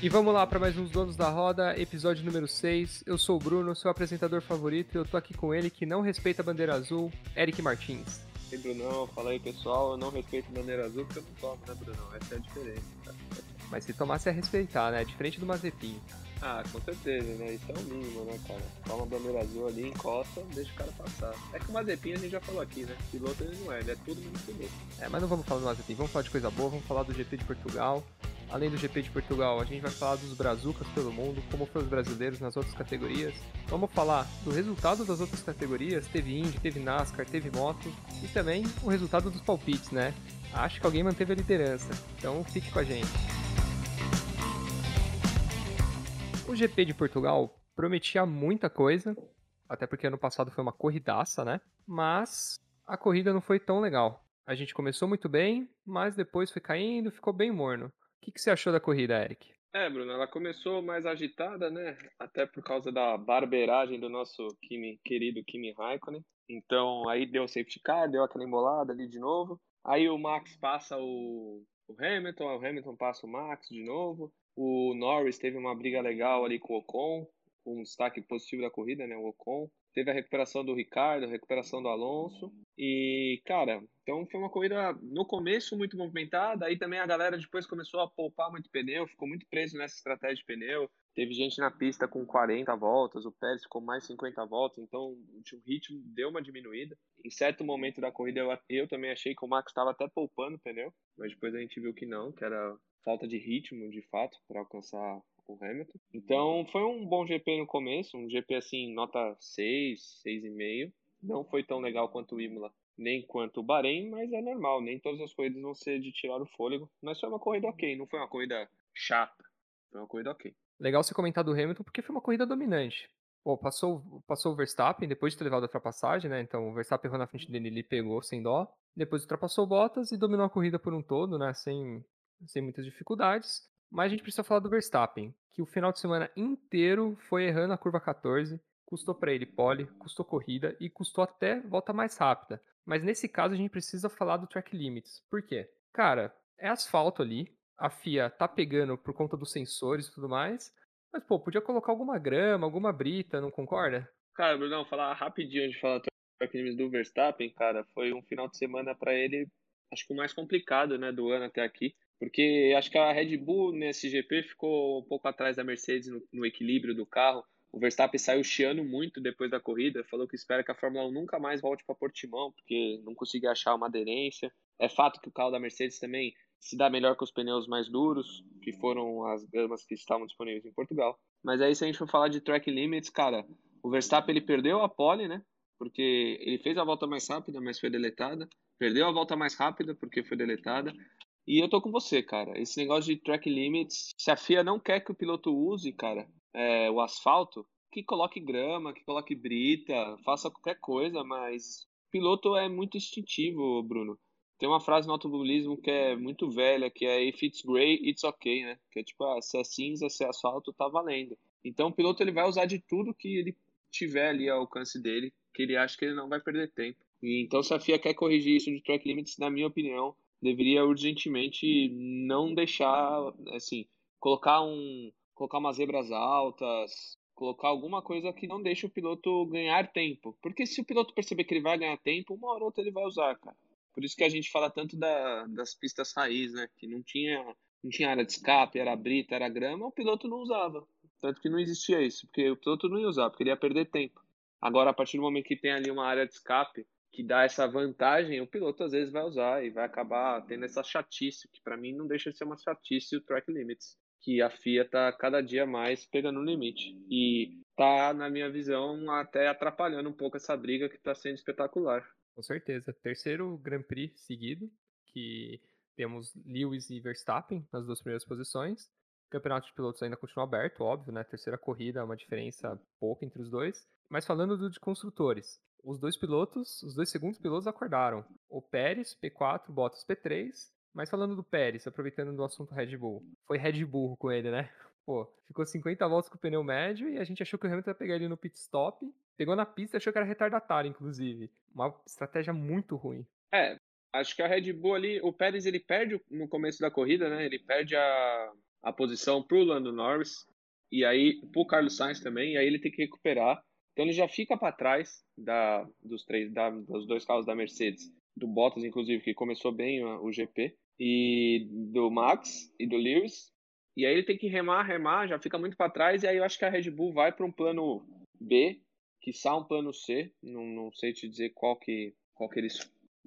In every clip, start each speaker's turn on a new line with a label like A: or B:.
A: E vamos lá para mais uns Donos da Roda, episódio número 6. Eu sou o Bruno, seu apresentador favorito, e eu tô aqui com ele que não respeita a bandeira azul, Eric Martins.
B: E Brunão, fala aí pessoal, eu não respeito a bandeira azul porque eu não tomo, né, Brunão? Essa é a diferença. Tá?
A: Mas se tomasse é respeitar, né? Diferente do Mazepin.
B: Ah, com certeza, né? Isso é o mínimo, né, cara? Toma a bandeira azul ali, encosta, deixa o cara passar. É que o Mazepin a gente já falou aqui, né? Piloto ele não é, ele é tudo menos piloto.
A: É, mas não vamos falar do Mazepin, vamos falar de coisa boa, vamos falar do GP de Portugal. Além do GP de Portugal, a gente vai falar dos brazucas pelo mundo, como foram os brasileiros nas outras categorias. Vamos falar do resultado das outras categorias, teve Indy, teve NASCAR, teve moto e também o resultado dos palpites, né? Acho que alguém manteve a liderança, então fique com a gente. O GP de Portugal prometia muita coisa, até porque ano passado foi uma corridaça, né? Mas a corrida não foi tão legal. A gente começou muito bem, mas depois foi caindo, ficou bem morno. O que, que você achou da corrida, Eric?
B: É, Bruno, ela começou mais agitada, né? Até por causa da barbeiragem do nosso Kimi, querido Kimi Raikkonen. Então, aí deu safety car, deu aquela embolada ali de novo. Aí o Max passa o, o Hamilton, o Hamilton passa o Max de novo. O Norris teve uma briga legal ali com o Ocon, um destaque positivo da corrida, né? O Ocon. Teve a recuperação do Ricardo, a recuperação do Alonso. E, cara, então foi uma corrida no começo muito movimentada. Aí também a galera depois começou a poupar muito pneu, ficou muito preso nessa estratégia de pneu. Teve gente na pista com 40 voltas, o Pérez com mais 50 voltas, então o ritmo deu uma diminuída. Em certo momento da corrida eu, eu também achei que o Max estava até poupando pneu, mas depois a gente viu que não, que era falta de ritmo de fato para alcançar o Hamilton. Então foi um bom GP no começo, um GP assim, nota 6, 6,5. Não foi tão legal quanto o Imola, nem quanto o Bahrein, mas é normal, nem todas as corridas vão ser de tirar o fôlego. Mas foi uma corrida ok, não foi uma corrida chata, foi uma corrida ok.
A: Legal você comentar do Hamilton, porque foi uma corrida dominante. Pô, passou, passou o Verstappen depois de ter levado a ultrapassagem, né? Então o Verstappen errou na frente dele, ele pegou sem dó. Depois ultrapassou o Bottas e dominou a corrida por um todo, né? Sem, sem muitas dificuldades. Mas a gente precisa falar do Verstappen, que o final de semana inteiro foi errando a curva 14, custou para ele pole, custou corrida e custou até volta mais rápida. Mas nesse caso a gente precisa falar do track limits. Por quê? Cara, é asfalto ali, a FIA tá pegando por conta dos sensores e tudo mais, mas pô, podia colocar alguma grama, alguma brita, não concorda?
B: Cara, Brunão, falar rapidinho de falar track limits do Verstappen, cara, foi um final de semana para ele, acho que o mais complicado, né, do ano até aqui. Porque acho que a Red Bull nesse GP ficou um pouco atrás da Mercedes no, no equilíbrio do carro. O Verstappen saiu chiando muito depois da corrida, falou que espera que a Fórmula 1 nunca mais volte para Portimão, porque não conseguia achar uma aderência. É fato que o carro da Mercedes também se dá melhor com os pneus mais duros, que foram as gamas que estavam disponíveis em Portugal. Mas aí se a gente for falar de track limits, cara, o Verstappen ele perdeu a pole, né? Porque ele fez a volta mais rápida, mas foi deletada. Perdeu a volta mais rápida porque foi deletada. E eu tô com você, cara. Esse negócio de track limits, se a FIA não quer que o piloto use, cara, é, o asfalto, que coloque grama, que coloque brita, faça qualquer coisa, mas piloto é muito instintivo, Bruno. Tem uma frase no automobilismo que é muito velha, que é if it's gray, it's okay, né? Que é tipo, ah, se é cinza, se é asfalto, tá valendo. Então o piloto ele vai usar de tudo que ele tiver ali ao alcance dele, que ele acha que ele não vai perder tempo. E, então se a FIA quer corrigir isso de track limits, na minha opinião, deveria urgentemente não deixar, assim, colocar um, colocar umas zebras altas, colocar alguma coisa que não deixe o piloto ganhar tempo. Porque se o piloto perceber que ele vai ganhar tempo, uma hora ou outra ele vai usar, cara. Por isso que a gente fala tanto da, das pistas raiz, né? Que não tinha, não tinha área de escape, era brita, era grama, o piloto não usava. Tanto que não existia isso, porque o piloto não ia usar, porque ele ia perder tempo. Agora, a partir do momento que tem ali uma área de escape, que dá essa vantagem, o piloto às vezes vai usar e vai acabar tendo essa chatice, que para mim não deixa de ser uma chatice o track limits, que a FIA tá cada dia mais pegando no limite. E tá, na minha visão, até atrapalhando um pouco essa briga que tá sendo espetacular.
A: Com certeza. Terceiro Grand Prix seguido, que temos Lewis e Verstappen nas duas primeiras posições. O campeonato de pilotos ainda continua aberto, óbvio, né? Terceira corrida, uma diferença pouca entre os dois. Mas falando do de construtores, os dois pilotos, os dois segundos pilotos acordaram. O Pérez, P4, Bottas P3. Mas falando do Pérez, aproveitando do assunto Red Bull, foi Red Bull com ele, né? Pô, ficou 50 voltas com o pneu médio e a gente achou que o Hamilton ia pegar ele no pit stop. Pegou na pista e achou que era retardatário, inclusive. Uma estratégia muito ruim.
B: É, acho que a Red Bull ali, o Pérez ele perde no começo da corrida, né? Ele perde a, a posição para o Lando Norris e aí para o Carlos Sainz também, e aí ele tem que recuperar. Então ele já fica para trás da, dos três, da, dos dois carros da Mercedes, do Bottas inclusive que começou bem o GP e do Max e do Lewis. E aí ele tem que remar, remar, já fica muito para trás e aí eu acho que a Red Bull vai para um plano B, que um plano C, não, não sei te dizer qual que qual que eles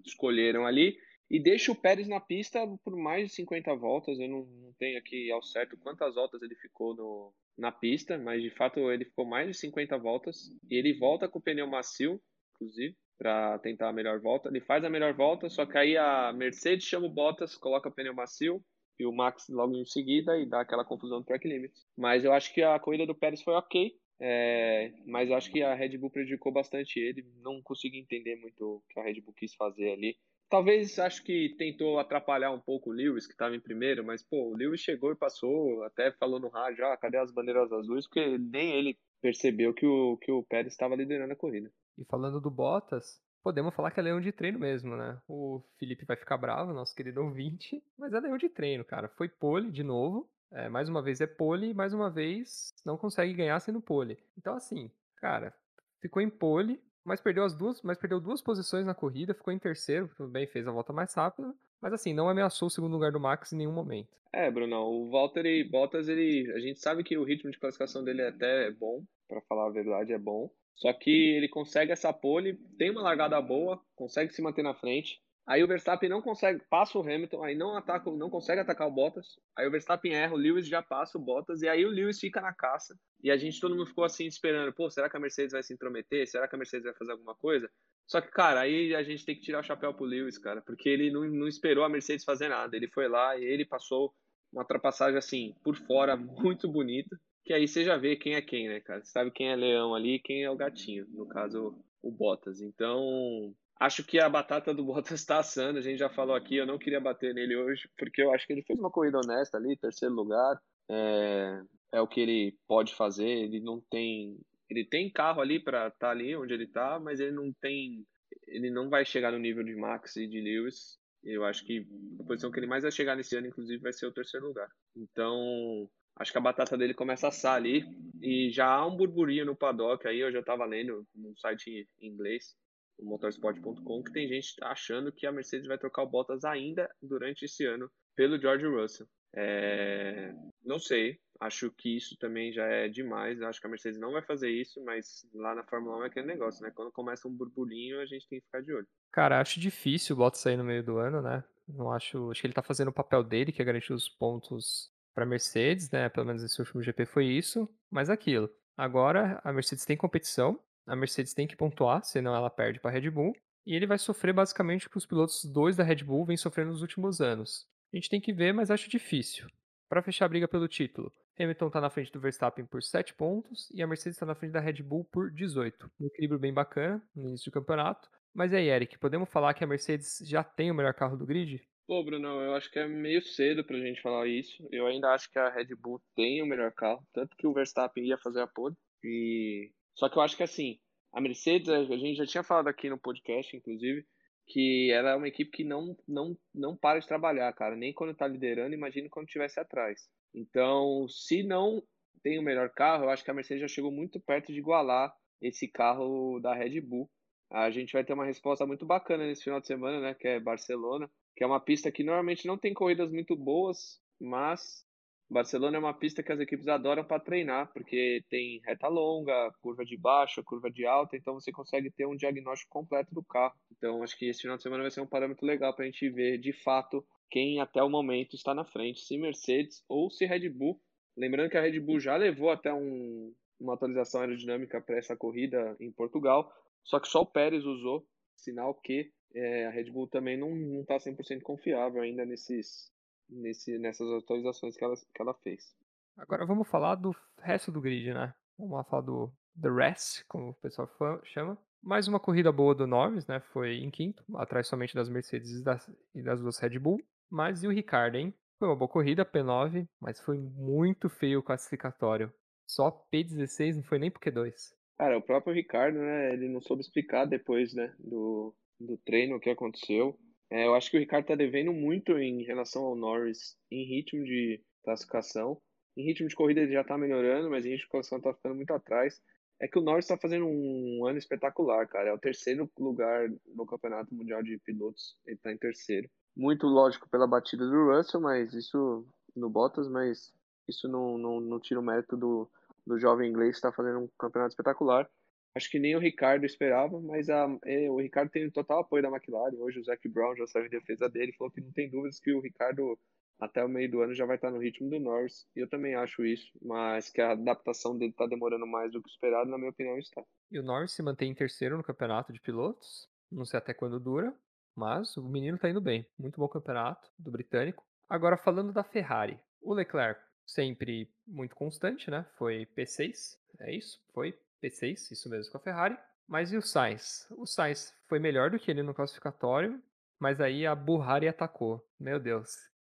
B: escolheram ali e deixa o Pérez na pista por mais de 50 voltas. Eu não, não tenho aqui ao certo quantas voltas ele ficou no, na pista, mas de fato ele ficou mais de 50 voltas. E ele volta com o pneu macio, inclusive, para tentar a melhor volta. Ele faz a melhor volta, só que aí a Mercedes chama o Bottas, coloca o pneu macio e o Max logo em seguida e dá aquela confusão no track limits. Mas eu acho que a corrida do Pérez foi ok. É, mas eu acho que a Red Bull prejudicou bastante ele. Não consegui entender muito o que a Red Bull quis fazer ali. Talvez acho que tentou atrapalhar um pouco o Lewis, que estava em primeiro, mas pô, o Lewis chegou e passou, até falou no rádio, ah, cadê as bandeiras azuis? Porque nem ele percebeu que o, que o Pérez estava liderando a corrida.
A: E falando do Bottas, podemos falar que é leão de treino mesmo, né? O Felipe vai ficar bravo, nosso querido ouvinte, mas é leão de treino, cara. Foi pole de novo, é, mais uma vez é pole, mais uma vez não consegue ganhar sendo pole. Então assim, cara, ficou em pole, mas perdeu as duas, mas perdeu duas posições na corrida, ficou em terceiro, tudo bem, fez a volta mais rápida, mas assim, não ameaçou o segundo lugar do Max em nenhum momento.
B: É, Bruno, o Valtteri Bottas, ele, a gente sabe que o ritmo de classificação dele é até bom, para falar a verdade, é bom. Só que ele consegue essa pole, tem uma largada boa, consegue se manter na frente, Aí o Verstappen não consegue, passa o Hamilton, aí não ataca, não consegue atacar o Bottas. Aí o Verstappen erra, o Lewis já passa o Bottas e aí o Lewis fica na caça. E a gente todo mundo ficou assim esperando, pô, será que a Mercedes vai se intrometer? Será que a Mercedes vai fazer alguma coisa? Só que, cara, aí a gente tem que tirar o chapéu pro Lewis, cara, porque ele não, não esperou a Mercedes fazer nada. Ele foi lá e ele passou uma ultrapassagem assim por fora muito bonita. Que aí você já vê quem é quem, né, cara? Você sabe quem é leão ali, quem é o gatinho, no caso o Bottas. Então, Acho que a batata do Bottas está assando, a gente já falou aqui, eu não queria bater nele hoje, porque eu acho que ele fez uma corrida honesta ali, terceiro lugar, é, é o que ele pode fazer, ele não tem, ele tem carro ali para estar tá ali onde ele está, mas ele não tem, ele não vai chegar no nível de Max e de Lewis, eu acho que a posição que ele mais vai chegar nesse ano, inclusive, vai ser o terceiro lugar. Então, acho que a batata dele começa a assar ali, e já há um burburinho no paddock aí, eu já estava lendo no site em inglês, o motorsport.com, que tem gente achando que a Mercedes vai trocar o Bottas ainda durante esse ano pelo George Russell. É... Não sei, acho que isso também já é demais. Acho que a Mercedes não vai fazer isso, mas lá na Fórmula 1 é aquele negócio, né? Quando começa um burburinho, a gente tem que ficar de olho.
A: Cara, acho difícil o Bottas sair no meio do ano, né? Não acho. Acho que ele tá fazendo o papel dele, que é garantir os pontos para Mercedes, né? Pelo menos esse último GP foi isso. Mas aquilo. Agora a Mercedes tem competição, a Mercedes tem que pontuar, senão ela perde para a Red Bull. E ele vai sofrer basicamente que os pilotos dois da Red Bull vêm sofrendo nos últimos anos. A gente tem que ver, mas acho difícil. Para fechar a briga pelo título, Hamilton está na frente do Verstappen por 7 pontos e a Mercedes está na frente da Red Bull por 18. Um equilíbrio bem bacana no início do campeonato. Mas aí, Eric, podemos falar que a Mercedes já tem o melhor carro do grid?
B: Pô, Bruno, eu acho que é meio cedo pra gente falar isso. Eu ainda acho que a Red Bull tem o melhor carro, tanto que o Verstappen ia fazer a pole. E só que eu acho que assim, a Mercedes, a gente já tinha falado aqui no podcast, inclusive, que ela é uma equipe que não, não, não para de trabalhar, cara. Nem quando tá liderando, imagina quando estivesse atrás. Então, se não tem o melhor carro, eu acho que a Mercedes já chegou muito perto de igualar esse carro da Red Bull. A gente vai ter uma resposta muito bacana nesse final de semana, né? Que é Barcelona, que é uma pista que normalmente não tem corridas muito boas, mas Barcelona é uma pista que as equipes adoram para treinar, porque tem reta longa, curva de baixo, curva de alta, então você consegue ter um diagnóstico completo do carro. Então acho que esse final de semana vai ser um parâmetro legal para a gente ver de fato quem até o momento está na frente, se Mercedes ou se Red Bull. Lembrando que a Red Bull já levou até um, uma atualização aerodinâmica para essa corrida em Portugal, só que só o Pérez usou, sinal que é, a Red Bull também não está 100% confiável ainda nesses, nesse, nessas atualizações que ela, que ela fez.
A: Agora vamos falar do resto do grid, né? Vamos lá falar do The Rest, como o pessoal chama. Mais uma corrida boa do Norris, né? Foi em quinto, atrás somente das Mercedes e das, e das duas Red Bull. Mas e o Ricardo, hein? Foi uma boa corrida, P9, mas foi muito feio o classificatório. Só P16, não foi nem pro Q2.
B: Cara, o próprio Ricardo, né? Ele não soube explicar depois, né? Do, do treino o que aconteceu. É, eu acho que o Ricardo está devendo muito em relação ao Norris em ritmo de, classificação. Em ritmo de corrida ele já está melhorando, mas em ritmo de classificação está ficando muito atrás. É que o Norris está fazendo um ano espetacular, cara. É o terceiro lugar no Campeonato Mundial de Pilotos. Ele está em terceiro. Muito lógico pela batida do Russell, mas isso no Bottas, mas isso não, não, não tira o mérito do, do jovem inglês que está fazendo um campeonato espetacular. Acho que nem o Ricardo esperava, mas a, é, o Ricardo tem total apoio da McLaren. Hoje o Zac Brown já saiu em defesa dele, falou que não tem dúvidas que o Ricardo até o meio do ano já vai estar no ritmo do Norris. E eu também acho isso, mas que a adaptação dele está demorando mais do que esperado, na minha opinião, está.
A: E o Norris se mantém em terceiro no campeonato de pilotos. Não sei até quando dura, mas o menino está indo bem. Muito bom campeonato do britânico. Agora falando da Ferrari, o Leclerc sempre muito constante, né? Foi P6, é isso? Foi P6, isso mesmo com a Ferrari. Mas e o Sainz? O Sainz foi melhor do que ele no classificatório, mas aí a Burrari atacou. Meu Deus,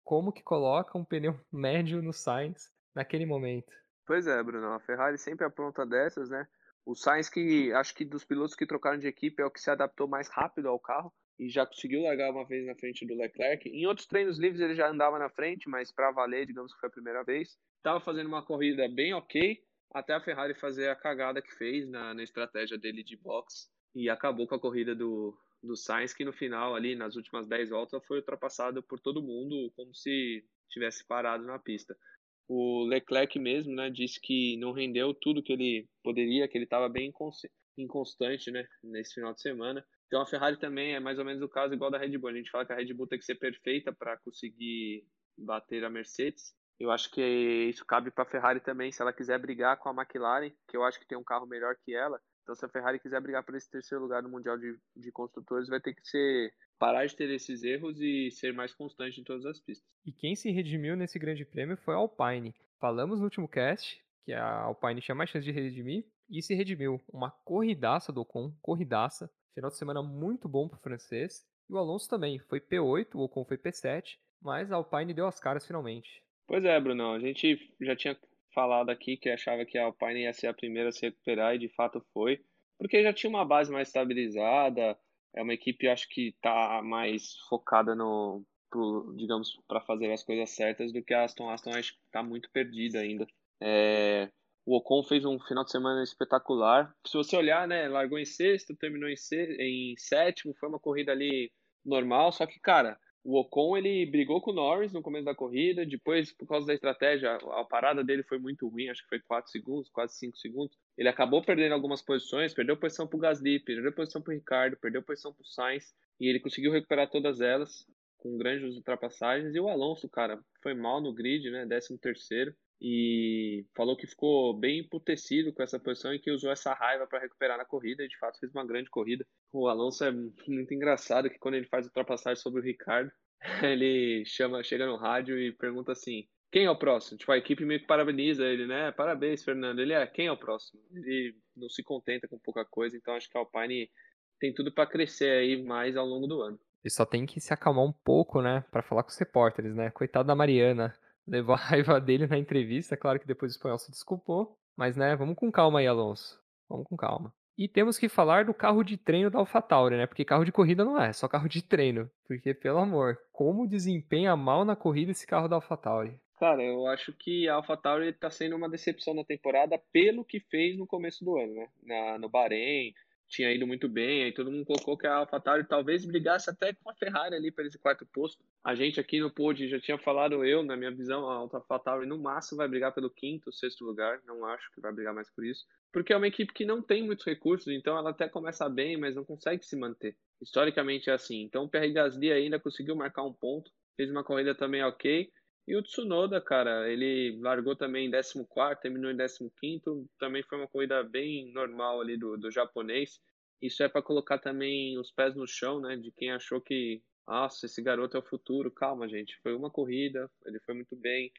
A: como que coloca um pneu médio no Sainz naquele momento?
B: Pois é, Bruno, a Ferrari sempre apronta dessas, né? O Sainz que acho que dos pilotos que trocaram de equipe é o que se adaptou mais rápido ao carro e já conseguiu largar uma vez na frente do Leclerc. Em outros treinos livres ele já andava na frente, mas para valer, digamos que foi a primeira vez. Estava fazendo uma corrida bem ok, até a Ferrari fazer a cagada que fez na, na estratégia dele de box e acabou com a corrida do, do Sainz, que no final, ali nas últimas 10 voltas, foi ultrapassado por todo mundo como se tivesse parado na pista. O Leclerc mesmo né, disse que não rendeu tudo que ele poderia, que ele estava bem inconstante né, nesse final de semana. Então a Ferrari também é mais ou menos o caso igual da Red Bull. A gente fala que a Red Bull tem que ser perfeita para conseguir bater a Mercedes. Eu acho que isso cabe para a Ferrari também, se ela quiser brigar com a McLaren, que eu acho que tem um carro melhor que ela. Então, se a Ferrari quiser brigar por esse terceiro lugar no Mundial de, de Construtores, vai ter que ser parar de ter esses erros e ser mais constante em todas as pistas.
A: E quem se redimiu nesse grande prêmio foi a Alpine. Falamos no último cast que a Alpine tinha mais chance de redimir e se redimiu. Uma corridaça do Ocon, corridaça. Final de semana muito bom para o francês. E o Alonso também. Foi P8, o Ocon foi P7, mas a Alpine deu as caras finalmente.
B: Pois é, Bruno. A gente já tinha falado aqui que achava que a Alpine ia ser a primeira a se recuperar e de fato foi, porque já tinha uma base mais estabilizada, é uma equipe acho que está mais focada no, pro, digamos, para fazer as coisas certas do que a Aston. A Aston acho que está muito perdida ainda. É, o Ocon fez um final de semana espetacular. Se você olhar, né, largou em sexto, terminou em, em sétimo, foi uma corrida ali normal, só que, cara, o Ocon ele brigou com o Norris no começo da corrida, depois, por causa da estratégia, a parada dele foi muito ruim, acho que foi 4 segundos, quase 5 segundos. Ele acabou perdendo algumas posições, perdeu posição para o Gasly, perdeu posição para o Ricardo, perdeu posição para o Sainz, e ele conseguiu recuperar todas elas com grandes ultrapassagens. E o Alonso, cara, foi mal no grid, né, 13 terceiro e falou que ficou bem emputecido com essa posição e que usou essa raiva para recuperar na corrida e de fato fez uma grande corrida. O Alonso é muito engraçado que quando ele faz ultrapassagem sobre o Ricardo, ele chama, chega no rádio e pergunta assim: quem é o próximo? Tipo, a equipe meio que parabeniza ele, né? Parabéns, Fernando. Ele é, quem é o próximo? Ele não se contenta com pouca coisa, então acho que a Alpine tem tudo para crescer aí mais ao longo do ano.
A: Ele só tem que se acalmar um pouco, né, para falar com os repórteres, né? Coitado da Mariana levou a raiva dele na entrevista. Claro que depois o espanhol se desculpou. Mas, né, vamos com calma aí, Alonso. Vamos com calma. E temos que falar do carro de treino da AlphaTauri, né? Porque carro de corrida não é, só carro de treino. Porque, pelo amor, como desempenha mal na corrida esse carro da AlphaTauri?
B: Cara, eu acho que a AlphaTauri está sendo uma decepção na temporada pelo que fez no começo do ano, né? Na, no Bahrein, tinha ido muito bem, aí todo mundo colocou que a AlphaTauri talvez brigasse até com a Ferrari ali para esse quarto posto. A gente aqui no pod já tinha falado eu, na minha visão, a AlphaTauri no máximo vai brigar pelo quinto, sexto lugar, não acho que vai brigar mais por isso, porque é uma equipe que não tem muitos recursos, então ela até começa bem, mas não consegue se manter. Historicamente é assim. Então o Pierre Gasly ainda conseguiu marcar um ponto, fez uma corrida também ok, e o Tsunoda, cara, ele largou também em 14, terminou em 15, também foi uma corrida bem normal ali do, do japonês. Isso é para colocar também os pés no chão, né? De quem achou que, nossa, esse garoto é o futuro. Calma, gente, foi uma corrida, ele foi muito bem,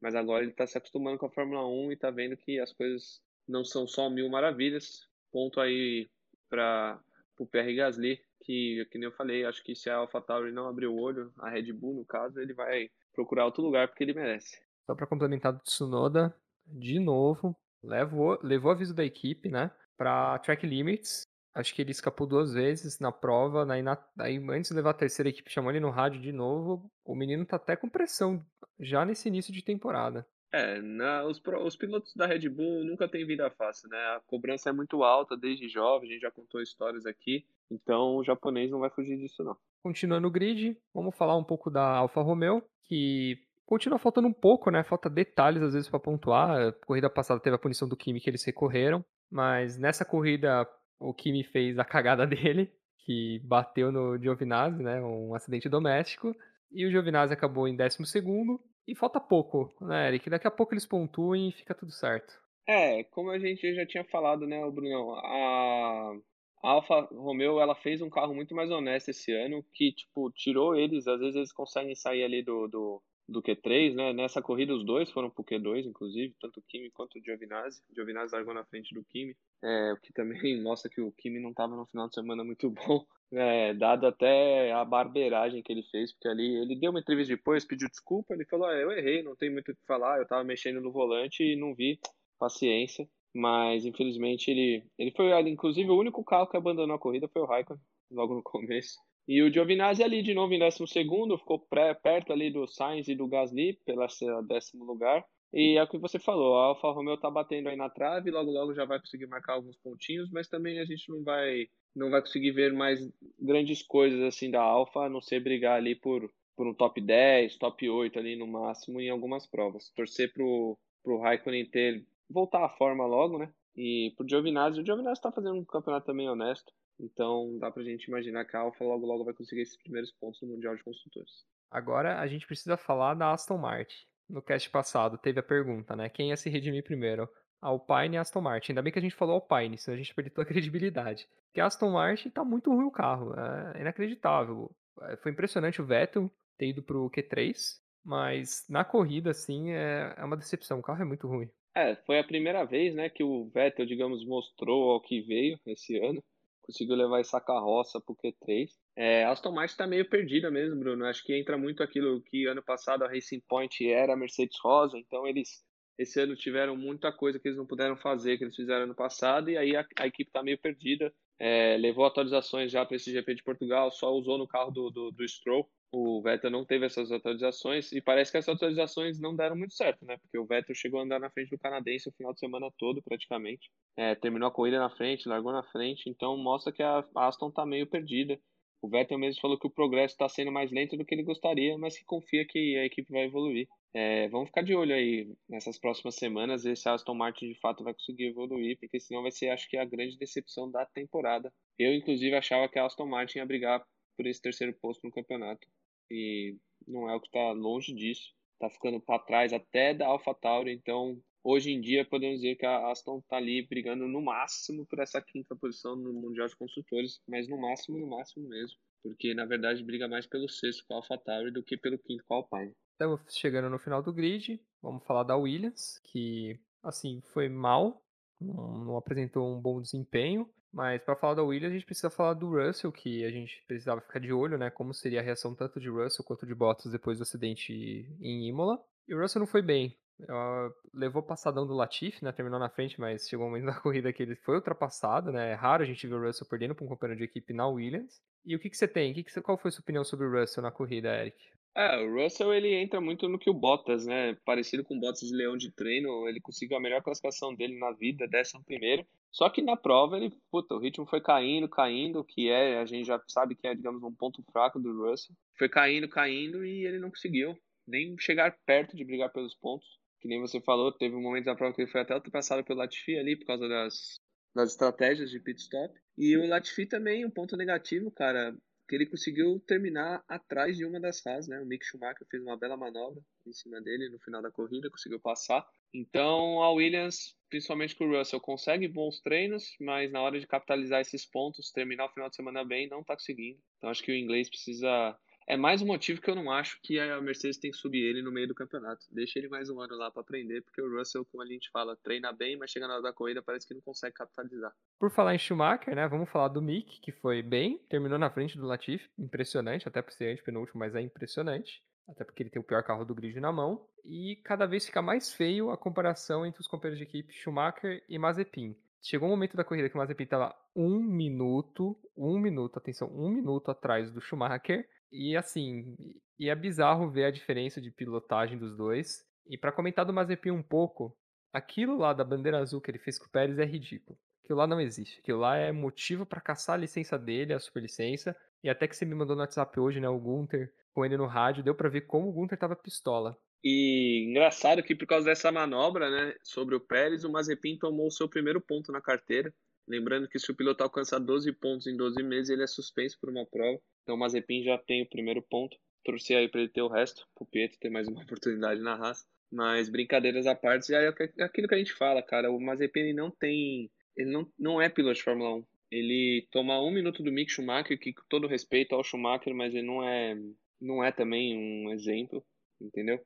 B: mas agora ele está se acostumando com a Fórmula 1 e está vendo que as coisas não são só mil maravilhas. Ponto aí para o PR Gasly, que, que nem eu falei, acho que se a AlphaTauri não abrir o olho, a Red Bull, no caso, ele vai procurar outro lugar porque ele merece.
A: Só para complementar do Tsunoda, de novo, levou, levou aviso da equipe, né, para track limits. Acho que ele escapou duas vezes na prova, na, aí antes de levar a terceira equipe chamou ele no rádio de novo. O menino tá até com pressão já nesse início de temporada.
B: É, na os os pilotos da Red Bull nunca têm vida fácil, né, a cobrança é muito alta desde jovem, a gente já contou histórias aqui, então o japonês não vai fugir disso não.
A: Continuando o grid, vamos falar um pouco da Alfa Romeo, que continua faltando um pouco, né, falta detalhes às vezes para pontuar, a corrida passada teve a punição do Kimi que eles recorreram, mas nessa corrida o Kimi fez a cagada dele, que bateu no Giovinazzi, né, um acidente doméstico, e o Giovinazzi acabou em 12º, e falta pouco, né, Eric? Daqui a pouco eles pontuem e fica tudo certo.
B: É, como a gente já tinha falado, né, Brunão, a a Alfa Romeo, ela fez um carro muito mais honesto esse ano, que, tipo, tirou eles, às vezes eles conseguem sair ali do do do Q3, né, nessa corrida os 2 foram para o Q2 inclusive, tanto o Kimi quanto o Giovinazzi, o Giovinazzi largou na frente do Kimi, eh, o que também mostra que o Kimi não estava num final de semana muito bom, eh, dado até a barbeiragem que ele fez, porque ali ele deu uma entrevista depois, pediu desculpa, ele falou: "Ah, eu errei, não tem muito o que falar, eu estava mexendo no volante e não vi, paciência", mas infelizmente ele ele foi inclusive o único carro que abandonou a corrida foi o Raikkonen, logo no começo. E o Giovinazzi ali de novo em 12º, ficou pré perto ali do Sainz e do Gasly, pela décimo lugar. E é o que você falou, a Alfa Romeo tá batendo aí na trave, logo logo já vai conseguir marcar alguns pontinhos, mas também a gente não vai não vai conseguir ver mais grandes coisas assim da Alfa, a não ser brigar ali por por um top 10, top 8 ali no máximo em algumas provas. Torcer pro pro Raikkonen ter voltar à forma logo, né? E pro Giovinazzi, o Giovinazzi tá fazendo um campeonato também honesto. Então dá pra gente imaginar que a Alfa logo logo vai conseguir esses primeiros pontos no Mundial de Construtores.
A: Agora a gente precisa falar da Aston Martin. No cast passado teve a pergunta, né? Quem ia se redimir primeiro? Alpine e Aston Martin. Ainda bem que a gente falou Alpine, senão a gente perdeu toda a credibilidade. Porque a Aston Martin tá muito ruim o carro, é inacreditável. É, foi impressionante o Vettel ter ido pro Q3, mas na corrida, assim, é, é uma decepção. O carro é muito ruim.
B: É, foi a primeira vez, né, que o Vettel, digamos, mostrou ao que veio esse ano conseguiu levar essa carroça pro Q3. É, Aston Martin está meio perdida mesmo, Bruno. Acho que entra muito aquilo que ano passado a Racing Point era a Mercedes Rosa, então eles esse ano tiveram muita coisa que eles não puderam fazer, que eles fizeram ano passado, e aí a, a equipe está meio perdida. É, levou atualizações já para esse GP de Portugal, só usou no carro do, do, do Stroll. O Vettel não teve essas atualizações, e parece que essas atualizações não deram muito certo, né? Porque o Vettel chegou a andar na frente do canadense o final de semana todo, praticamente. É, terminou a corrida na frente, largou na frente, então mostra que a Aston está meio perdida. O Vettel mesmo falou que o progresso está sendo mais lento do que ele gostaria, mas que confia que a equipe vai evoluir. É, vamos ficar de olho aí nessas próximas semanas, ver se a Aston Martin de fato vai conseguir evoluir, porque senão vai ser, acho que, a grande decepção da temporada. Eu, inclusive, achava que a Aston Martin ia brigar por esse terceiro posto no campeonato. E não é o que está longe disso. Está ficando para trás até da AlphaTauri, então hoje em dia podemos dizer que a Aston está ali brigando no máximo por essa quinta posição no Mundial de Construtores, mas no máximo, no máximo mesmo, porque na verdade briga mais pelo sexto com a AlphaTauri do que pelo quinto com a Alpine.
A: Estamos chegando no final do grid, vamos falar da Williams, que assim foi mal, não, apresentou um bom desempenho, mas para falar da Williams a gente precisa falar do Russell, que a gente precisava ficar de olho, né, como seria a reação tanto de Russell quanto de Bottas depois do acidente em Imola. E o Russell não foi bem, Uh, levou passadão do Latifi, né? Terminou na frente, mas chegou um momento da corrida que ele foi ultrapassado, né? É raro a gente ver o Russell perdendo para um companheiro de equipe na Williams. E o que, que você tem? Que que você, qual foi a sua opinião sobre o Russell na corrida, Eric?
B: É, o Russell ele entra muito no que o Bottas, né? Parecido com o Bottas de leão de treino, ele conseguiu a melhor classificação dele na vida, décimo primeiro. Só que na prova ele, puta, o ritmo foi caindo, caindo, que é, a gente já sabe que é, digamos, um ponto fraco do Russell. Foi caindo, caindo e ele não conseguiu nem chegar perto de brigar pelos pontos que nem você falou, teve um momento da prova que ele foi até ultrapassado pelo Latifi ali por causa das, das estratégias de pit stop. E o Latifi também, um ponto negativo, cara, que ele conseguiu terminar atrás de uma das Haas, né? O Mick Schumacher fez uma bela manobra em cima dele no final da corrida, conseguiu passar. Então a Williams, principalmente com o Russell, consegue bons treinos, mas na hora de capitalizar esses pontos, terminar o final de semana bem, não tá conseguindo. Então acho que o inglês precisa é mais um motivo que eu não acho que a Mercedes tem que subir ele no meio do campeonato. Deixa ele mais um ano lá para aprender, porque o Russell, como a gente fala, treina bem, mas chega na hora da corrida parece que não consegue capitalizar.
A: Por falar em Schumacher, né, vamos falar do Mick, que foi bem, terminou na frente do Latifi, impressionante, até por ser penúltimo, mas é impressionante. Até porque ele tem o pior carro do grid na mão. E cada vez fica mais feio a comparação entre os companheiros de equipe Schumacher e Mazepin. Chegou um momento da corrida que o Mazepin estava um minuto, um minuto, atenção, um minuto atrás do Schumacher E assim, e é bizarro ver a diferença de pilotagem dos dois. E pra comentar do Mazepin um pouco, aquilo lá da bandeira azul que ele fez com o Pérez é ridículo. Aquilo lá não existe. Aquilo lá é motivo pra caçar a licença dele, a superlicença. E até que você me mandou no WhatsApp hoje, né, o Gunter, com ele no rádio, deu pra ver como o Gunter tava pistola.
B: E engraçado que por causa dessa manobra, né, sobre o Pérez, o Mazepin tomou o seu primeiro ponto na carteira. Lembrando que se o piloto alcançar 12 pontos em 12 meses, ele é suspenso por uma prova. Então o Mazepin já tem o primeiro ponto. Torcer aí para ele ter o resto, pro Pietro ter mais uma oportunidade na raça. Mas brincadeiras à parte, é aquilo que a gente fala, cara. O Mazepin ele não tem. Ele não, não é piloto de Fórmula 1. Ele toma um minuto do Mick Schumacher, que com todo respeito ao Schumacher, mas ele não é, não é também um exemplo, entendeu?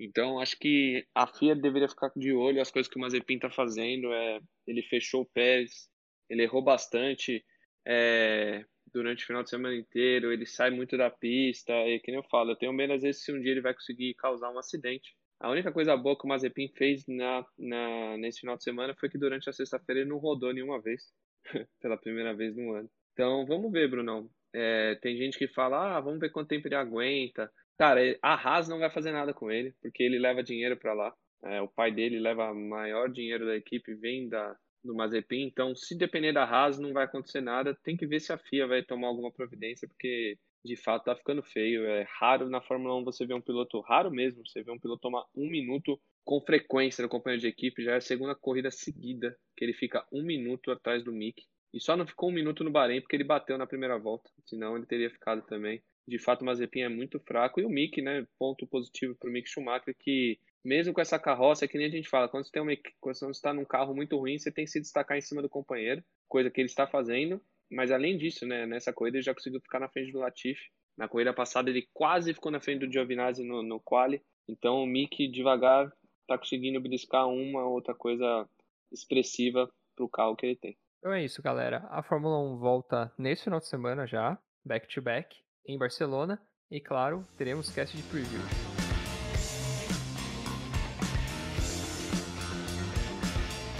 B: Então, acho que a FIA deveria ficar de olho as coisas que o Mazepin está fazendo. É, ele fechou o Pérez, ele errou bastante é, durante o final de semana inteiro, ele sai muito da pista, e que nem eu falo, eu tenho medo às vezes se um dia ele vai conseguir causar um acidente. A única coisa boa que o Mazepin fez na, na, nesse final de semana foi que durante a sexta-feira ele não rodou nenhuma vez, pela primeira vez no ano. Então, vamos ver, Brunão. É, tem gente que fala, ah, vamos ver quanto tempo ele aguenta. Cara, a Haas não vai fazer nada com ele, porque ele leva dinheiro para lá. É, o pai dele leva maior dinheiro da equipe, vem da, do Mazepin. Então, se depender da Haas, não vai acontecer nada. Tem que ver se a FIA vai tomar alguma providência, porque de fato tá ficando feio. É raro na Fórmula 1 você ver um piloto, raro mesmo, você ver um piloto tomar um minuto com frequência no companheiro de equipe. Já é a segunda corrida seguida que ele fica um minuto atrás do Mick. E só não ficou um minuto no Bahrein porque ele bateu na primeira volta, senão ele teria ficado também. De fato, o Mazepin é muito fraco. E o Mick, né? Ponto positivo para o Mick Schumacher, que mesmo com essa carroça, é que nem a gente fala, quando você, tem uma, quando você está num carro muito ruim, você tem que se destacar em cima do companheiro, coisa que ele está fazendo. Mas além disso, né, nessa corrida ele já conseguiu ficar na frente do Latifi. Na corrida passada ele quase ficou na frente do Giovinazzi no, no quali. Então o Mick devagar está conseguindo beliscar uma outra coisa expressiva para o carro que ele tem.
A: Então é isso, galera. A Fórmula 1 volta nesse final de semana já, back to back, em Barcelona. E claro, teremos cast de preview.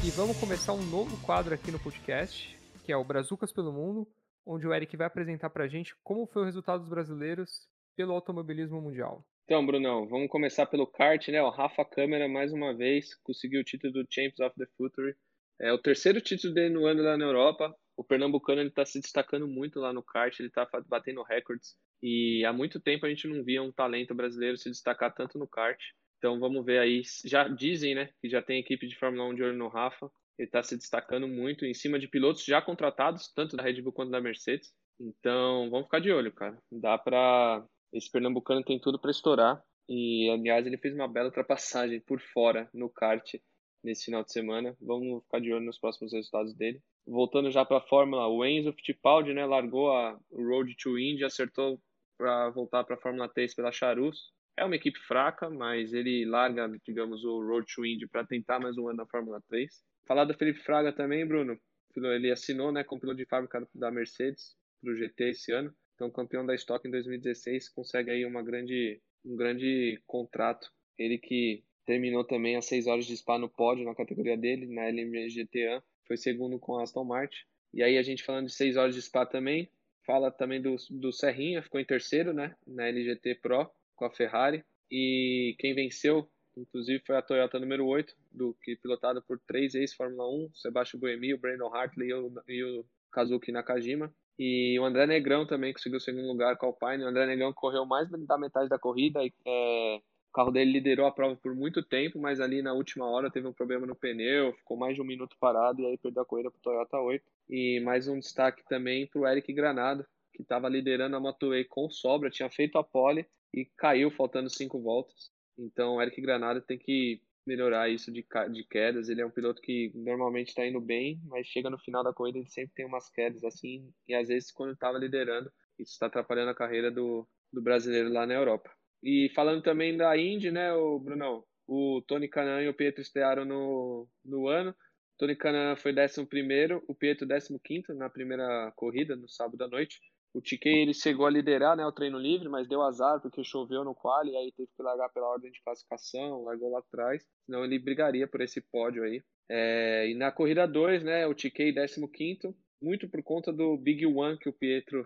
A: E vamos começar um novo quadro aqui no podcast, que é o Brazucas pelo Mundo, onde o Eric vai apresentar pra gente como foi o resultado dos brasileiros pelo automobilismo mundial.
B: Então, Brunão, vamos começar pelo kart, né? O Rafa Câmara, mais uma vez, conseguiu o título do Champions of the Future. É o terceiro título dele no ano lá na Europa. O pernambucano está se destacando muito lá no kart, ele está batendo recordes. E há muito tempo a gente não via um talento brasileiro se destacar tanto no kart. Então vamos ver aí. Já dizem, né, que já tem equipe de Fórmula 1 de olho no Rafa. Ele está se destacando muito em cima de pilotos já contratados, tanto da Red Bull quanto da Mercedes. Então vamos ficar de olho, cara. Dá para esse pernambucano tem tudo para estourar. E aliás, ele fez uma bela ultrapassagem por fora no kart nesse final de semana. Vamos ficar de olho nos próximos resultados dele. Voltando já para a Fórmula, o Enzo Fittipaldi, né, largou a Road to Indy, acertou para voltar para a Fórmula 3 pela Charus. É uma equipe fraca, mas ele larga, digamos, o Road to Indy para tentar mais um ano na Fórmula 3. Falar do Felipe Fraga também, Bruno. Ele assinou né, como piloto de fábrica da Mercedes para o GT esse ano. Então, campeão da Stock em 2016, consegue aí uma grande, um grande contrato. Ele que terminou também as 6 horas de Spa no pódio na categoria dele, na LMGT1, foi segundo com a Aston Martin. E aí a gente falando de 6 horas de Spa também, fala também do, do Serrinha, ficou em terceiro, né, na LGT Pro, com a Ferrari. E quem venceu, inclusive, foi a Toyota número 8, do, que pilotada por três ex-Fórmula 1, Sebastian Buemi, o Brandon Hartley e o, e o Kazuki Nakajima. E o André Negrão também conseguiu o segundo lugar com o Alpine. O André Negrão correu mais da metade da corrida. E, é, o carro dele liderou a prova por muito tempo, mas ali na última hora teve um problema no pneu, ficou mais de um minuto parado e aí perdeu a corrida para o Toyota 8. E mais um destaque também para o Eric Granado, que estava liderando a Moto E com sobra, tinha feito a pole e caiu faltando cinco voltas. Então, Eric Granada tem que melhorar isso de, de quedas. Ele é um piloto que normalmente está indo bem, mas chega no final da corrida ele sempre tem umas quedas assim, e às vezes quando estava liderando, isso está atrapalhando a carreira do, do brasileiro lá na Europa. E falando também da Indy, né, o Brunão? O Tony Canan e o Pietro estrearam no, no ano. Tony Canan foi 11 o Pietro 15 na primeira corrida, no sábado à noite. O Tiquet ele chegou a liderar né, o treino livre, mas deu azar porque choveu no quali, aí teve que largar pela ordem de classificação, largou lá atrás, senão ele brigaria por esse pódio aí. É, e na corrida 2, né, o Tiquet 15 muito por conta do Big One que o Pietro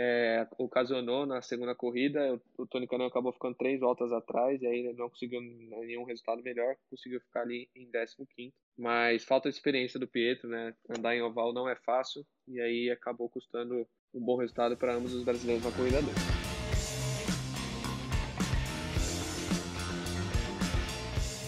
B: é, ocasionou na segunda corrida. O Tony Canan acabou ficando três voltas atrás e aí não conseguiu nenhum resultado melhor, conseguiu ficar ali em 15. Mas falta de experiência do Pietro, né? Andar em oval não é fácil e aí acabou custando um bom resultado para ambos os brasileiros na corrida 2.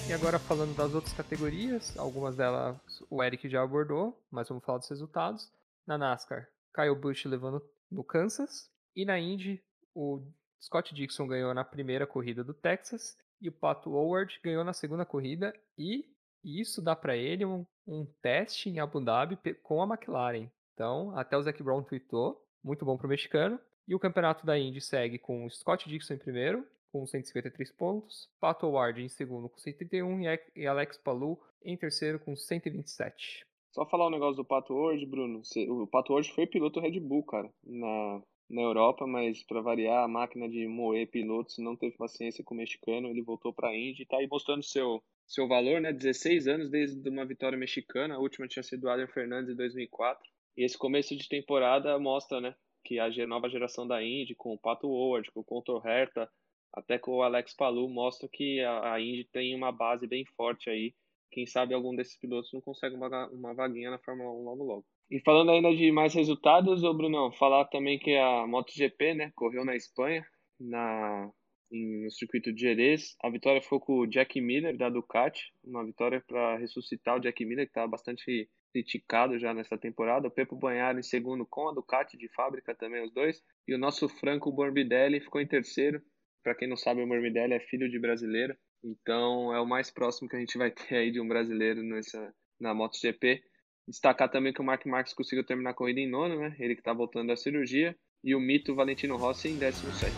A: E agora falando das outras categorias, algumas delas o Eric já abordou, mas vamos falar dos resultados. Na NASCAR, Kyle Busch levando no Kansas. E na Indy, o Scott Dixon ganhou na primeira corrida do Texas e o Pato Howard ganhou na segunda corrida. E isso dá para ele um, um, teste em Abu Dhabi com a McLaren. Então, até o Zac Brown tweetou, muito bom para o mexicano. E o campeonato da Indy segue com o Scott Dixon em primeiro, com 153 pontos, Pato Howard em segundo com 131 e Alex Palou em terceiro com 127.
B: Só falar um negócio do Pato Ward, Bruno. O Pato Ward foi piloto Red Bull, cara, na, na Europa, mas para variar, a máquina de moer pilotos não teve paciência com o mexicano, ele voltou para a Indy e tá aí mostrando seu, seu valor, né? 16 anos desde uma vitória mexicana, a última tinha sido o Adrian Fernandes em 2004. E esse começo de temporada mostra, né, que a nova geração da Indy, com o Pato Howard, com o Contor Herta, até com o Alex Palou, mostra que a Indy tem uma base bem forte aí quem sabe algum desses pilotos não consegue uma, uma vaguinha na Fórmula 1 logo logo. E falando ainda de mais resultados, ô Brunão, falar também que a MotoGP, né, correu na Espanha, na, em, no circuito de Jerez. A vitória foi com o Jack Miller, da Ducati, uma vitória para ressuscitar o Jack Miller, que estava bastante criticado já nessa temporada. O Pepo Banhar em segundo com a Ducati de fábrica também, os dois. E o nosso Franco Morbidelli ficou em terceiro. Para quem não sabe, o Morbidelli é filho de brasileiro. Então é o mais próximo que a gente vai ter aí de um brasileiro nessa, na MotoGP. Destacar também que o Mark Marques conseguiu terminar a corrida em nono, né? Ele que está voltando da cirurgia. E o mito Valentino Rossi em 17.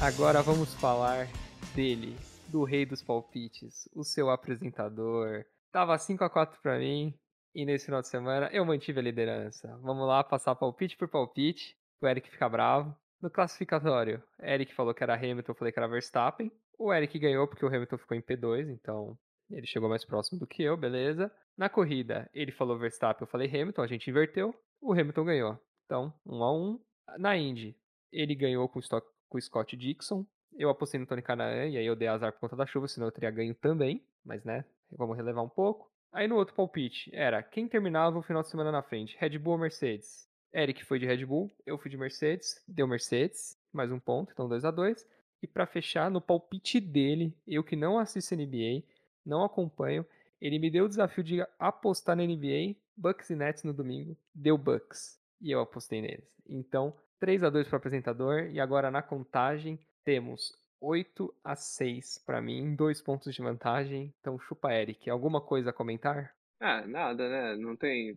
A: Agora vamos falar dele, do rei dos palpites, o seu apresentador. Tava 5 a 4 para mim e nesse final de semana eu mantive a liderança. Vamos lá passar palpite por palpite. O Eric fica bravo. No classificatório, Eric falou que era Hamilton, eu falei que era Verstappen. O Eric ganhou porque o Hamilton ficou em P2, então ele chegou mais próximo do que eu, beleza. Na corrida, ele falou Verstappen, eu falei Hamilton, a gente inverteu. O Hamilton ganhou. Então, 1 um a 1 um. Na Indy, ele ganhou com o, com Scott Dixon. Eu apostei no Tony Canaan e aí eu dei azar por conta da chuva, senão eu teria ganho também. Mas, né, vamos relevar um pouco. Aí no outro palpite era quem terminava o final de semana na frente, Red Bull ou Mercedes? Eric foi de Red Bull, eu fui de Mercedes, deu Mercedes, mais um ponto, então 2 a 2 E para fechar, no palpite dele, eu que não assisto NBA, não acompanho, ele me deu o desafio de apostar na NBA, Bucks e Nets no domingo, deu Bucks, e eu apostei neles. Então, 3 a 2 para o apresentador, e agora na contagem temos 8 a 6 para mim, dois pontos de vantagem. Então, chupa Eric, alguma coisa a comentar?
B: Ah, nada, né? Não tem.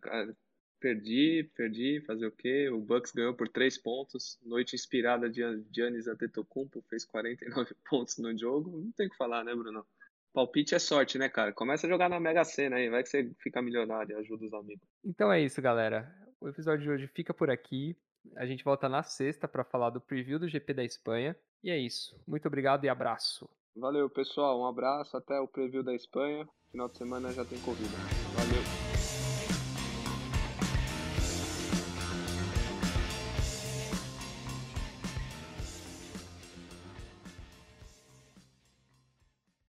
B: Perdi, perdi, fazer o quê? O Bucks ganhou por 3 pontos. Noite inspirada de Giannis Antetokounmpo, fez 49 pontos no jogo. Não tem o que falar, né, Bruno? Palpite é sorte, né, cara? Começa a jogar na Mega Sena aí, vai que você fica milionário, ajuda os amigos.
A: Então é isso, galera. O episódio de hoje fica por aqui. A gente volta na sexta para falar do preview do GP da Espanha. E é isso. Muito obrigado e abraço.
B: Valeu, pessoal. Um abraço. Até o preview da Espanha. Final de semana já tem corrida. Valeu.